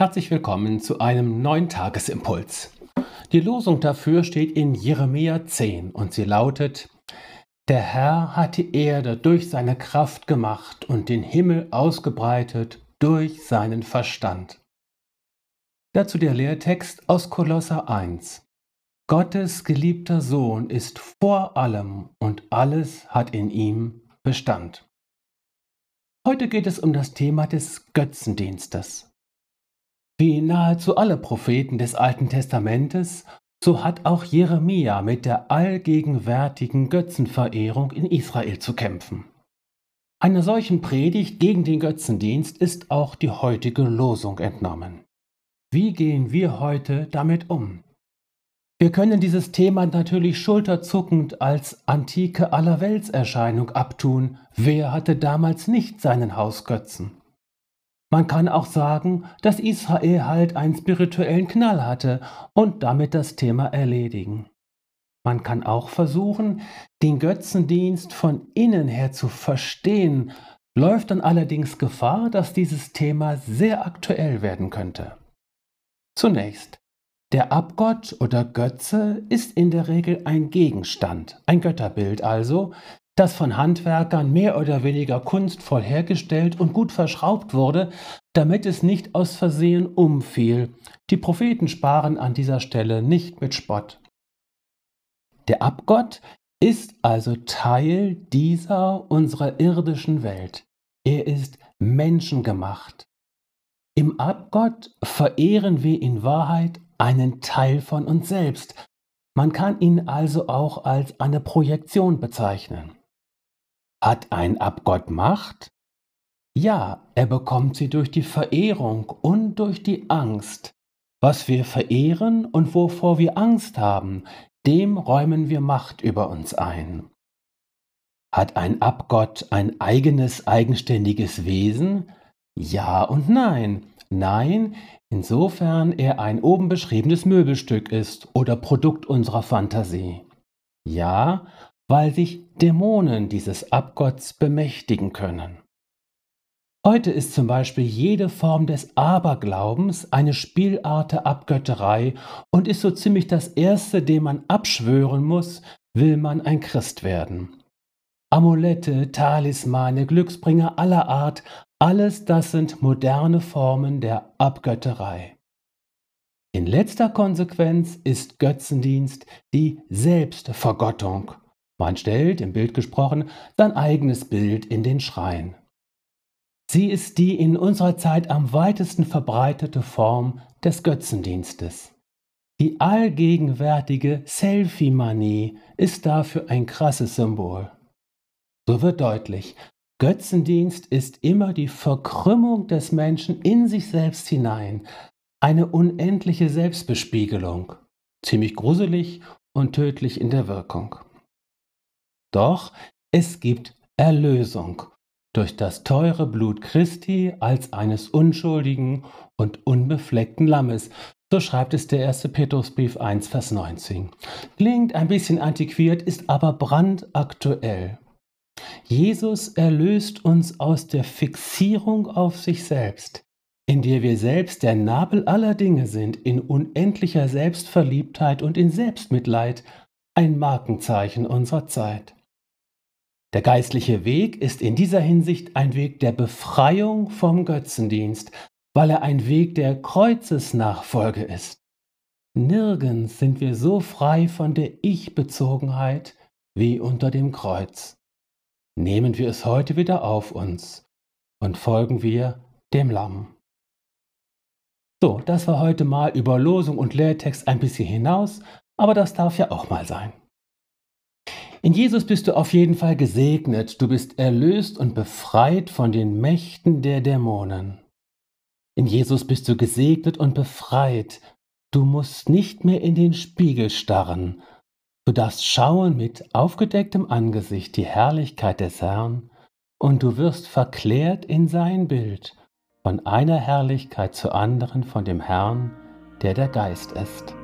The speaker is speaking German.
Herzlich willkommen zu einem neuen Tagesimpuls. Die Losung dafür steht in Jeremia 10 und sie lautet, Der Herr hat die Erde durch seine Kraft gemacht und den Himmel ausgebreitet durch seinen Verstand. Dazu der Lehrtext aus Kolosser 1. Gottes geliebter Sohn ist vor allem und alles hat in ihm Bestand. Heute geht es um das Thema des Götzendienstes. Wie nahezu alle Propheten des Alten Testamentes, so hat auch Jeremia mit der allgegenwärtigen Götzenverehrung in Israel zu kämpfen. Einer solchen Predigt gegen den Götzendienst ist auch die heutige Losung entnommen. Wie gehen wir heute damit um? Wir können dieses Thema natürlich schulterzuckend als antike Allerweltserscheinung abtun. Wer hatte damals nicht seinen Hausgötzen? Man kann auch sagen, dass Israel halt einen spirituellen Knall hatte und damit das Thema erledigen. Man kann auch versuchen, den Götzendienst von innen her zu verstehen, läuft dann allerdings Gefahr, dass dieses Thema sehr aktuell werden könnte. Zunächst, der Abgott oder Götze ist in der Regel ein Gegenstand, ein Götterbild also, das von Handwerkern mehr oder weniger kunstvoll hergestellt und gut verschraubt wurde, damit es nicht aus Versehen umfiel. Die Propheten sparen an dieser Stelle nicht mit Spott. Der Abgott ist also Teil dieser unserer irdischen Welt. Er ist menschengemacht. Im Abgott verehren wir in Wahrheit einen Teil von uns selbst. Man kann ihn also auch als eine Projektion bezeichnen. Hat ein Abgott Macht? Ja, er bekommt sie durch die Verehrung und durch die Angst. Was wir verehren und wovor wir Angst haben, dem räumen wir Macht über uns ein. Hat ein Abgott ein eigenes, eigenständiges Wesen? Ja und nein. Nein, insofern er ein oben beschriebenes Möbelstück ist oder Produkt unserer Fantasie. Ja, weil sich Dämonen dieses Abgotts bemächtigen können. Heute ist zum Beispiel jede Form des Aberglaubens eine Spielart der Abgötterei und ist so ziemlich das Erste, dem man abschwören muss, will man ein Christ werden. Amulette, Talismane, Glücksbringer aller Art, alles das sind moderne Formen der Abgötterei. In letzter Konsequenz ist Götzendienst die Selbstvergottung man stellt, im Bild gesprochen, sein eigenes Bild in den Schrein. Sie ist die in unserer Zeit am weitesten verbreitete Form des Götzendienstes. Die allgegenwärtige Selfie-Manie ist dafür ein krasses Symbol. So wird deutlich, Götzendienst ist immer die Verkrümmung des Menschen in sich selbst hinein, eine unendliche Selbstbespiegelung, ziemlich gruselig und tödlich in der Wirkung. Doch es gibt Erlösung durch das teure Blut Christi als eines unschuldigen und unbefleckten Lammes. So schreibt es der erste Petrusbrief 1, Vers 19. Klingt ein bisschen antiquiert, ist aber brandaktuell. Jesus erlöst uns aus der Fixierung auf sich selbst, in der wir selbst der Nabel aller Dinge sind, in unendlicher Selbstverliebtheit und in Selbstmitleid, ein Markenzeichen unserer Zeit. Der geistliche Weg ist in dieser Hinsicht ein Weg der Befreiung vom Götzendienst, weil er ein Weg der Kreuzesnachfolge ist. Nirgends sind wir so frei von der Ich-Bezogenheit wie unter dem Kreuz. Nehmen wir es heute wieder auf uns und folgen wir dem Lamm. So, das war heute mal über Losung und Lehrtext ein bisschen hinaus, aber das darf ja auch mal sein. In Jesus bist du auf jeden Fall gesegnet, du bist erlöst und befreit von den Mächten der Dämonen. In Jesus bist du gesegnet und befreit, du musst nicht mehr in den Spiegel starren, du darfst schauen mit aufgedecktem Angesicht die Herrlichkeit des Herrn, und du wirst verklärt in sein Bild, von einer Herrlichkeit zur anderen von dem Herrn, der der Geist ist.